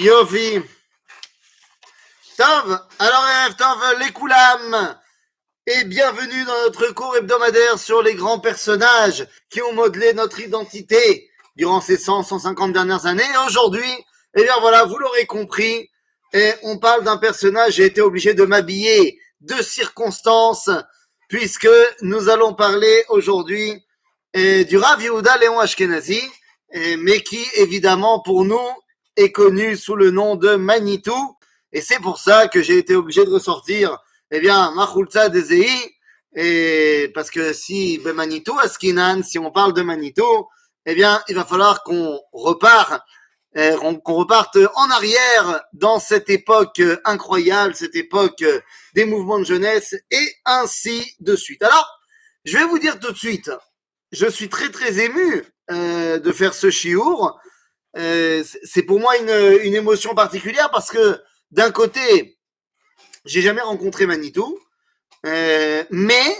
Yofi. Tov, alors Tov, les Koulam. Et bienvenue dans notre cours hebdomadaire sur les grands personnages qui ont modelé notre identité durant ces 100, 150 dernières années. Et aujourd'hui, eh bien voilà, vous l'aurez compris, et on parle d'un personnage, j'ai été obligé de m'habiller de circonstances, puisque nous allons parler aujourd'hui eh, du Rav Yehuda Léon Ashkenazi, eh, mais qui évidemment pour nous est connu sous le nom de Manitou. Et c'est pour ça que j'ai été obligé de ressortir, eh bien, Machulza Dezei, et parce que si ben Manitou, Askinan, si on parle de Manitou, eh bien, il va falloir qu'on repart, eh, qu'on reparte en arrière dans cette époque incroyable, cette époque des mouvements de jeunesse, et ainsi de suite. Alors, je vais vous dire tout de suite, je suis très très ému euh, de faire ce chiour. Euh, c'est pour moi une, une, émotion particulière parce que d'un côté, j'ai jamais rencontré Manitou, euh, mais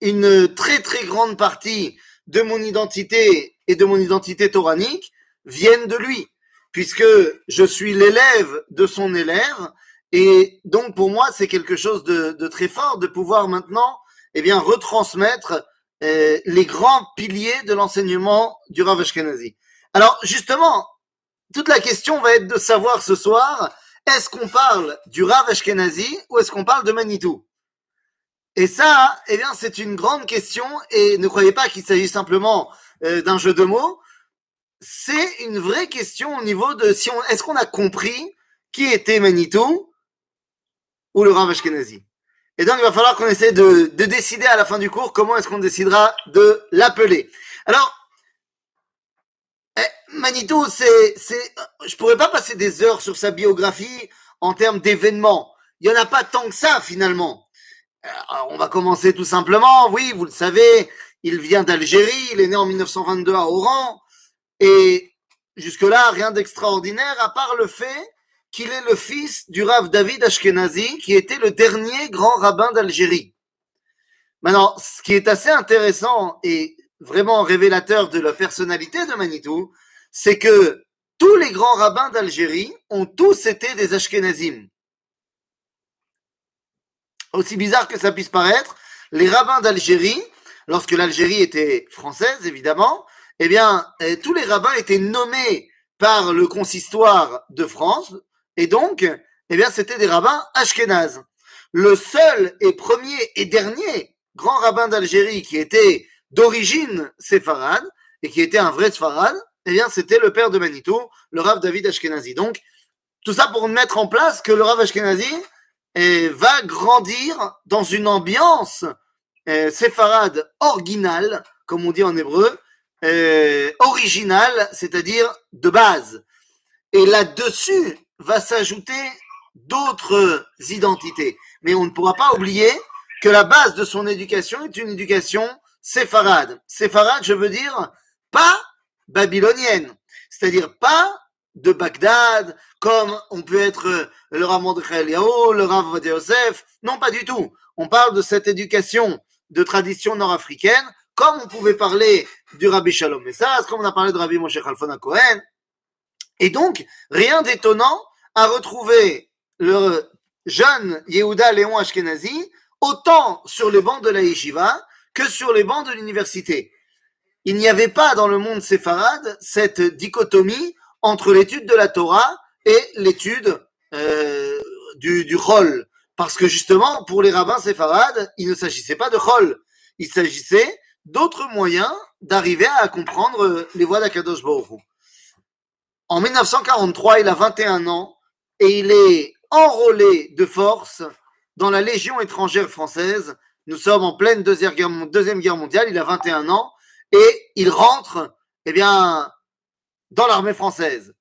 une très très grande partie de mon identité et de mon identité toranique viennent de lui, puisque je suis l'élève de son élève, et donc pour moi c'est quelque chose de, de, très fort de pouvoir maintenant, eh bien, retransmettre euh, les grands piliers de l'enseignement du Rav Ashkenazi. Alors justement, toute la question va être de savoir ce soir, est-ce qu'on parle du Rav Ashkenazi ou est-ce qu'on parle de Manitou? Et ça, eh bien, c'est une grande question et ne croyez pas qu'il s'agit simplement euh, d'un jeu de mots. C'est une vraie question au niveau de si on, est-ce qu'on a compris qui était Manitou ou le Rav Ashkenazi? Et donc, il va falloir qu'on essaie de, de, décider à la fin du cours comment est-ce qu'on décidera de l'appeler. Alors, eh, Manitou, c'est, c'est, je pourrais pas passer des heures sur sa biographie en termes d'événements. Il y en a pas tant que ça, finalement. Alors, on va commencer tout simplement. Oui, vous le savez, il vient d'Algérie. Il est né en 1922 à Oran. Et jusque-là, rien d'extraordinaire, à part le fait qu'il est le fils du Rav David Ashkenazi, qui était le dernier grand rabbin d'Algérie. Maintenant, ce qui est assez intéressant et vraiment révélateur de la personnalité de Manitou, c'est que tous les grands rabbins d'Algérie ont tous été des Ashkenazim. Aussi bizarre que ça puisse paraître, les rabbins d'Algérie, lorsque l'Algérie était française, évidemment, eh bien, eh, tous les rabbins étaient nommés par le consistoire de France, et donc, eh bien, c'était des rabbins ashkénazes. Le seul et premier et dernier grand rabbin d'Algérie qui était d'origine séfarade et qui était un vrai séfarade, eh bien, c'était le père de Manitou, le Rav David Ashkenazi. Donc, tout ça pour mettre en place que le Rav Ashkenazi eh, va grandir dans une ambiance eh, séfarade originale, comme on dit en hébreu, eh, originale, c'est-à-dire de base. Et là-dessus, va s'ajouter d'autres identités. Mais on ne pourra pas oublier que la base de son éducation est une éducation séfarade. Séfarade, je veux dire, pas babylonienne. C'est-à-dire pas de Bagdad, comme on peut être le Rav Mordechai le Rav Yosef. Non, pas du tout. On parle de cette éducation de tradition nord-africaine, comme on pouvait parler du Rabbi Shalom Messas, comme on a parlé de Rabbi Moshe Khalfon Cohen, et donc, rien d'étonnant à retrouver le jeune Yehuda Léon Ashkenazi autant sur les bancs de la yeshiva que sur les bancs de l'université. Il n'y avait pas dans le monde séfarade cette dichotomie entre l'étude de la Torah et l'étude euh, du, du. Parce que justement, pour les rabbins séfarades, il ne s'agissait pas de Chol. Il s'agissait d'autres moyens d'arriver à comprendre les voies d'Akadosh Baruch en 1943, il a 21 ans et il est enrôlé de force dans la Légion étrangère française. Nous sommes en pleine Deuxième Guerre, mondiale, il a 21 ans et il rentre eh bien, dans l'armée française.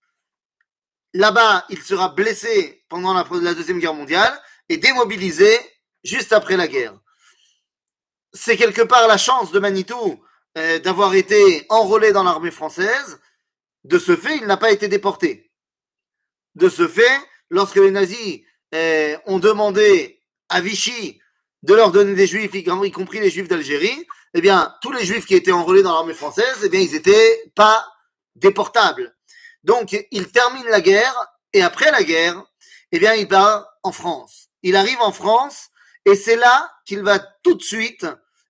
Là-bas, il sera blessé pendant la, Deuxième Guerre mondiale et démobilisé juste après la guerre. C'est quelque part la chance de Manitou euh, d'avoir été enrôlé dans l'armée française de ce fait, il n'a pas été déporté. De ce fait, lorsque les nazis eh, ont demandé à Vichy de leur donner des juifs, y compris les juifs d'Algérie, eh bien, tous les juifs qui étaient enrôlés dans l'armée française, eh bien, ils n'étaient pas déportables. Donc, il termine la guerre et après la guerre, eh bien, il part en France. Il arrive en France et c'est là qu'il va tout de suite,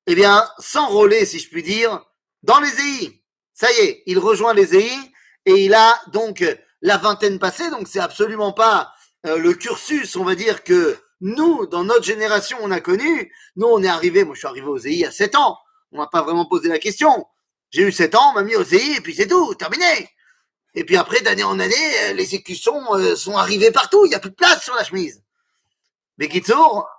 eh bien, s'enrôler, si je puis dire, dans les EI. Ça y est, il rejoint les EI et il a donc la vingtaine passée, donc c'est absolument pas euh, le cursus, on va dire, que nous, dans notre génération, on a connu. Nous, on est arrivé, moi je suis arrivé aux EI à 7 ans. On m'a pas vraiment posé la question. J'ai eu 7 ans, on m'a mis aux EI et puis c'est tout, terminé. Et puis après, d'année en année, euh, les écussons euh, sont arrivés partout. Il n'y a plus de place sur la chemise. Mais Kitsour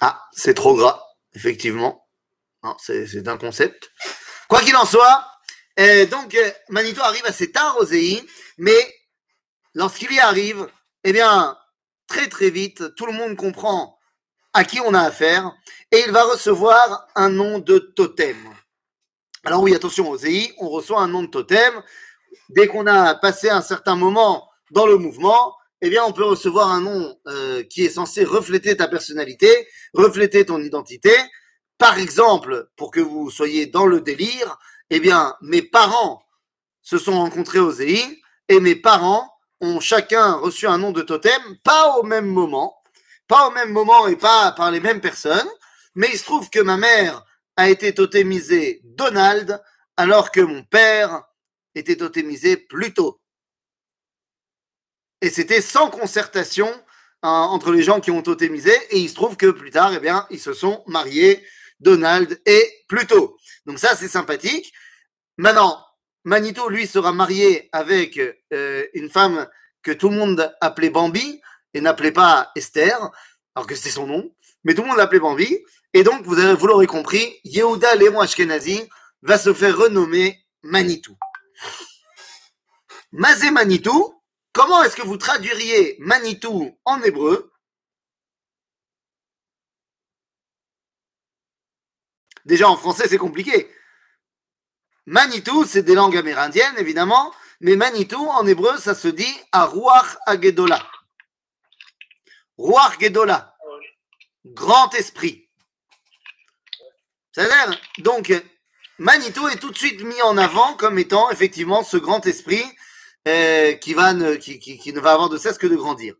Ah, c'est trop gras, effectivement. C'est un concept. Quoi qu'il en soit, euh, donc Manito arrive assez tard aux EI, mais lorsqu'il y arrive, eh bien, très très vite, tout le monde comprend à qui on a affaire, et il va recevoir un nom de totem. Alors oui, attention, aux EI, on reçoit un nom de totem. Dès qu'on a passé un certain moment dans le mouvement, eh bien, on peut recevoir un nom euh, qui est censé refléter ta personnalité, refléter ton identité. Par exemple, pour que vous soyez dans le délire, eh bien, mes parents se sont rencontrés aux EI et mes parents ont chacun reçu un nom de totem, pas au même moment, pas au même moment et pas par les mêmes personnes, mais il se trouve que ma mère a été totémisée Donald, alors que mon père était totémisé plus tôt. Et c'était sans concertation hein, entre les gens qui ont totémisé, et il se trouve que plus tard, eh bien, ils se sont mariés, Donald et Pluto. Donc ça, c'est sympathique. Maintenant, Manito, lui, sera marié avec euh, une femme que tout le monde appelait Bambi, et n'appelait pas Esther, alors que c'était son nom, mais tout le monde l'appelait Bambi. Et donc, vous, vous l'aurez compris, Yehuda Léon Ashkenazi va se faire renommer Manitou. Mazé Manitou, comment est-ce que vous traduiriez Manitou en hébreu? Déjà en français, c'est compliqué. Manitou, c'est des langues amérindiennes, évidemment, mais Manitou, en hébreu, ça se dit Aruach Agedola. Ruach Gedola, grand esprit. C'est-à-dire, donc, Manitou est tout de suite mis en avant comme étant effectivement ce grand esprit euh, qui, va ne, va avoir de cesse que de grandir.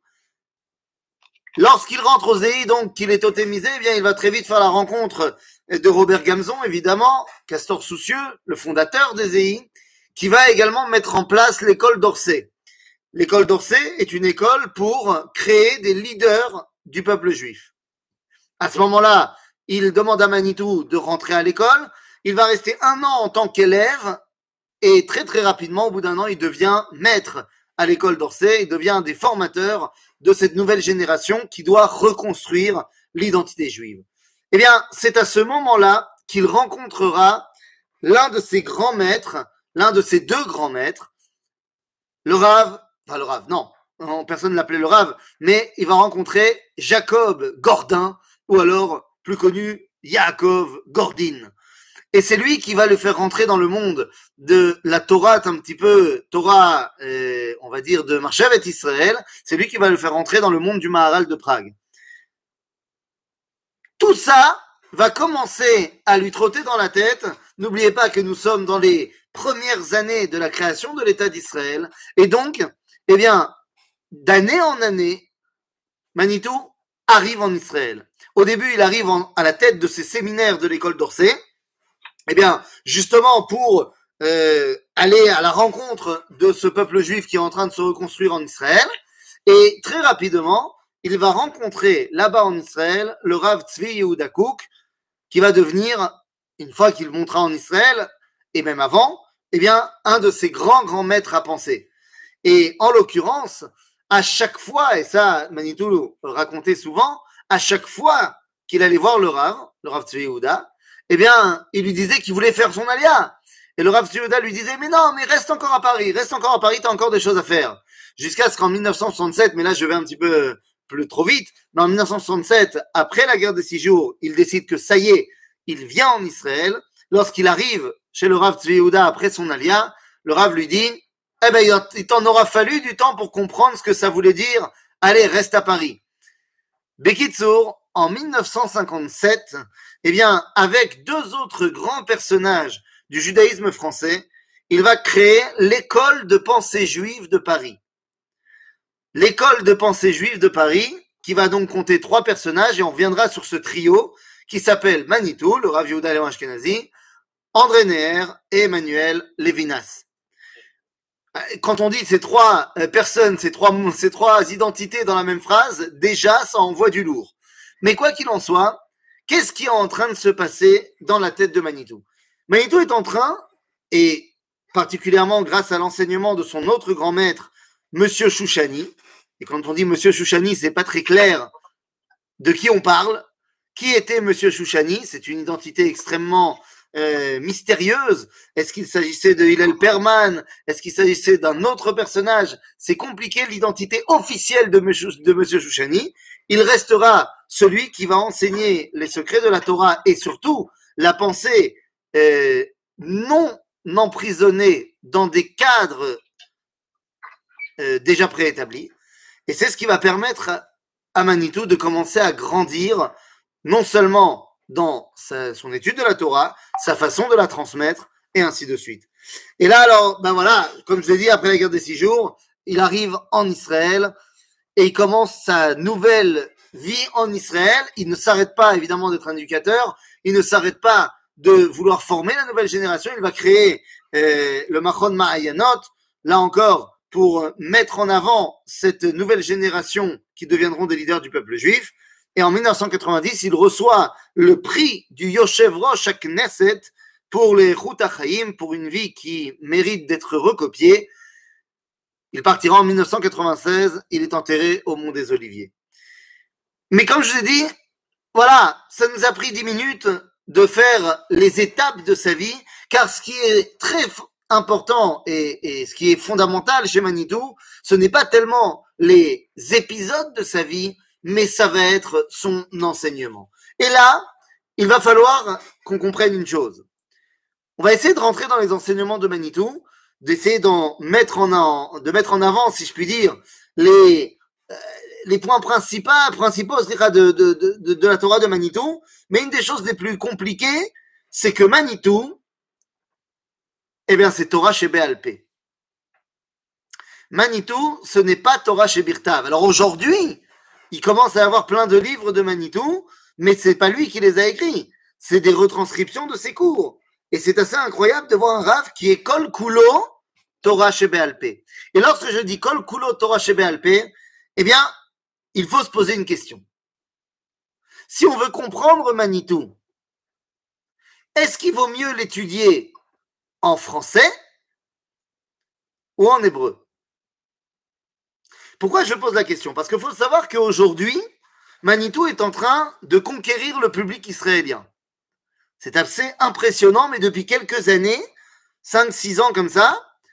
Lorsqu'il rentre aux EI, donc qu'il est totémisé, eh bien, il va très vite faire la rencontre de Robert Gamzon, évidemment, Castor Soucieux, le fondateur des EI, qui va également mettre en place l'école d'Orsay. L'école d'Orsay est une école pour créer des leaders du peuple juif. À ce moment-là, il demande à Manitou de rentrer à l'école. Il va rester un an en tant qu'élève et très très rapidement, au bout d'un an, il devient maître à l'école d'Orsay. Il devient des formateurs de cette nouvelle génération qui doit reconstruire l'identité juive. Eh bien, c'est à ce moment-là qu'il rencontrera l'un de ses grands maîtres, l'un de ses deux grands maîtres, le Rav Enfin, le Rav, non. Personne ne l'appelait le Rav. Mais il va rencontrer Jacob Gordin, ou alors, plus connu, Yaakov Gordin. Et c'est lui qui va le faire rentrer dans le monde de la Torah, un petit peu Torah, euh, on va dire, de Marshavet Israël. C'est lui qui va le faire rentrer dans le monde du Maharal de Prague. Tout ça va commencer à lui trotter dans la tête. N'oubliez pas que nous sommes dans les premières années de la création de l'État d'Israël. Et donc, eh bien, d'année en année, Manitou arrive en Israël. Au début, il arrive à la tête de ces séminaires de l'école d'Orsay. Eh bien, justement pour euh, aller à la rencontre de ce peuple juif qui est en train de se reconstruire en Israël. Et très rapidement, il va rencontrer là-bas en Israël le Rav Tzvi Yehuda Kouk, qui va devenir, une fois qu'il montera en Israël, et même avant, eh bien, un de ses grands, grands maîtres à penser. Et en l'occurrence, à chaque fois, et ça, Manitou racontait souvent, à chaque fois qu'il allait voir le Rav, le Rav Tzviouda, eh bien, il lui disait qu'il voulait faire son alia. Et le Rav Tzviouda lui disait, mais non, mais reste encore à Paris, reste encore à Paris, t'as encore des choses à faire. Jusqu'à ce qu'en 1967, mais là je vais un petit peu trop vite, mais en 1967, après la guerre des six jours, il décide que ça y est, il vient en Israël. Lorsqu'il arrive chez le Rav Tzviouda après son alia, le Rav lui dit, eh ben, il t'en aura fallu du temps pour comprendre ce que ça voulait dire. Allez, reste à Paris. Bekitsour, en 1957, eh bien, avec deux autres grands personnages du judaïsme français, il va créer l'école de pensée juive de Paris. L'école de pensée juive de Paris, qui va donc compter trois personnages, et on reviendra sur ce trio qui s'appelle Manitou, le Rav Yehuda Ashkenazi, André Neher et Emmanuel Levinas. Quand on dit ces trois euh, personnes, ces trois, ces trois identités dans la même phrase, déjà, ça envoie du lourd. Mais quoi qu'il en soit, qu'est-ce qui est en train de se passer dans la tête de Manitou? Manitou est en train, et particulièrement grâce à l'enseignement de son autre grand maître, Monsieur Chouchani, et quand on dit Monsieur Chouchani, c'est pas très clair de qui on parle. Qui était Monsieur Chouchani? C'est une identité extrêmement euh, mystérieuse. Est-ce qu'il s'agissait de Hillel Perman? Est-ce qu'il s'agissait d'un autre personnage? C'est compliqué l'identité officielle de Monsieur, de Chouchani. Il restera celui qui va enseigner les secrets de la Torah et surtout la pensée euh, non emprisonnée dans des cadres euh, déjà préétablis. Et c'est ce qui va permettre à Manitou de commencer à grandir, non seulement dans son étude de la Torah, sa façon de la transmettre, et ainsi de suite. Et là, alors, ben voilà, comme je l'ai dit, après la guerre des six jours, il arrive en Israël et il commence sa nouvelle vie en Israël. Il ne s'arrête pas, évidemment, d'être un éducateur. Il ne s'arrête pas de vouloir former la nouvelle génération. Il va créer euh, le Machon Ma'ayanot. Là encore, pour mettre en avant cette nouvelle génération qui deviendront des leaders du peuple juif. Et en 1990, il reçoit le prix du Yoshev Rosh Knesset pour les Chaim, pour une vie qui mérite d'être recopiée. Il partira en 1996, il est enterré au Mont des Oliviers. Mais comme je l'ai dit, voilà, ça nous a pris dix minutes de faire les étapes de sa vie, car ce qui est très important et, ce qui est fondamental chez Manitou, ce n'est pas tellement les épisodes de sa vie, mais ça va être son enseignement. Et là, il va falloir qu'on comprenne une chose. On va essayer de rentrer dans les enseignements de Manitou, d'essayer d'en mettre en, de mettre en avant, si je puis dire, les, euh, points principaux, principaux de la Torah de Manitou. Mais une des choses les plus compliquées, c'est que Manitou, eh bien, c'est Torah chez Béalpé. Manitou, ce n'est pas Torah chez Birtav. Alors aujourd'hui, il commence à avoir plein de livres de Manitou, mais c'est pas lui qui les a écrits. C'est des retranscriptions de ses cours. Et c'est assez incroyable de voir un Rav qui est Kol Kulo Torah chez Béalpé. Et lorsque je dis Kol Kulo Torah chez Béalpé, eh bien, il faut se poser une question. Si on veut comprendre Manitou, est-ce qu'il vaut mieux l'étudier en français ou en hébreu Pourquoi je pose la question? Parce qu'il faut savoir qu'aujourd'hui, Manitou est en train de conquérir le public israélien. C'est assez impressionnant, mais depuis quelques années, 5-6 ans comme ça,